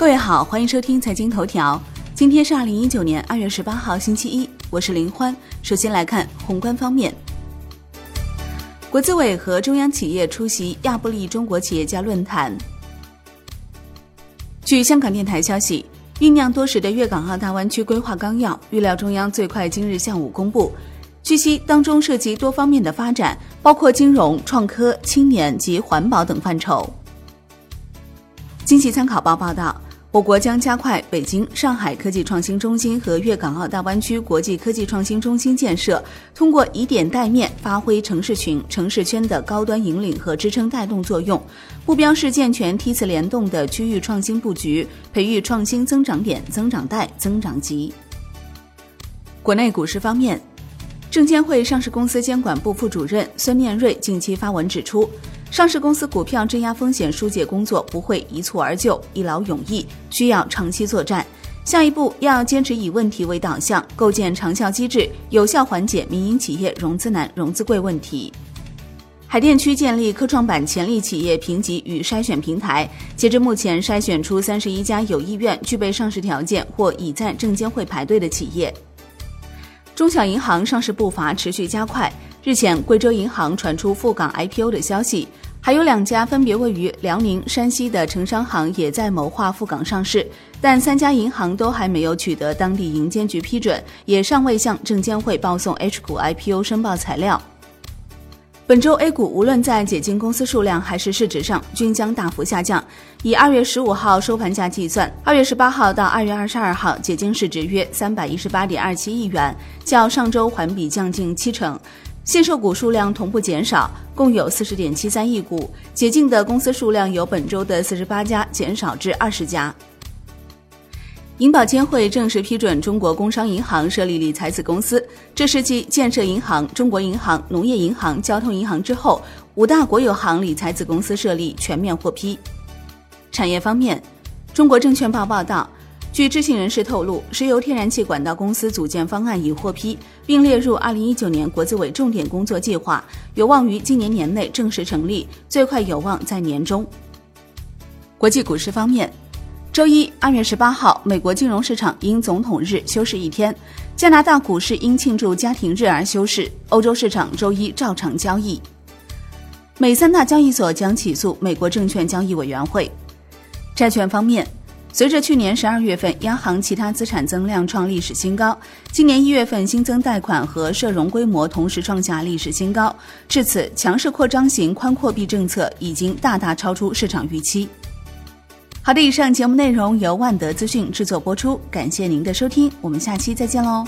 各位好，欢迎收听财经头条。今天是二零一九年二月十八号，星期一，我是林欢。首先来看宏观方面，国资委和中央企业出席亚布力中国企业家论坛。据香港电台消息，酝酿多时的粤港澳大湾区规划纲要，预料中央最快今日下午公布。据悉，当中涉及多方面的发展，包括金融、创科、青年及环保等范畴。经济参考报报道，我国将加快北京、上海科技创新中心和粤港澳大湾区国际科技创新中心建设，通过以点带面，发挥城市群、城市圈的高端引领和支撑带动作用。目标是健全梯次联动的区域创新布局，培育创新增长点、增长带、增长极。国内股市方面。证监会上市公司监管部副主任孙念瑞近期发文指出，上市公司股票质押风险疏解工作不会一蹴而就、一劳永逸，需要长期作战。下一步要坚持以问题为导向，构建长效机制，有效缓解民营企业融资难、融资贵问题。海淀区建立科创板潜力企业评级与筛选平台，截至目前筛选出三十一家有意愿、具备上市条件或已在证监会排队的企业。中小银行上市步伐持续加快。日前，贵州银行传出赴港 IPO 的消息，还有两家分别位于辽宁、山西的城商行也在谋划赴港上市，但三家银行都还没有取得当地银监局批准，也尚未向证监会报送 H 股 IPO 申报材料。本周 A 股无论在解禁公司数量还是市值上，均将大幅下降。以二月十五号收盘价计算，二月十八号到二月二十二号解禁市值约三百一十八点二七亿元，较上周环比降近七成。限售股数量同步减少，共有四十点七三亿股。解禁的公司数量由本周的四十八家减少至二十家。银保监会正式批准中国工商银行设立理财子公司，这是继建设银行、中国银行、农业银行、交通银行之后，五大国有行理财子公司设立全面获批。产业方面，中国证券报报道，据知情人士透露，石油天然气管道公司组建方案已获批，并列入二零一九年国资委重点工作计划，有望于今年年内正式成立，最快有望在年中。国际股市方面。周一，二月十八号，美国金融市场因总统日休市一天；加拿大股市因庆祝家庭日而休市。欧洲市场周一照常交易。美三大交易所将起诉美国证券交易委员会。债券方面，随着去年十二月份央行其他资产增量创历史新高，今年一月份新增贷款和涉融规模同时创下历史新高，至此强势扩张型宽货币政策已经大大超出市场预期。好的，以上节目内容由万德资讯制作播出，感谢您的收听，我们下期再见喽。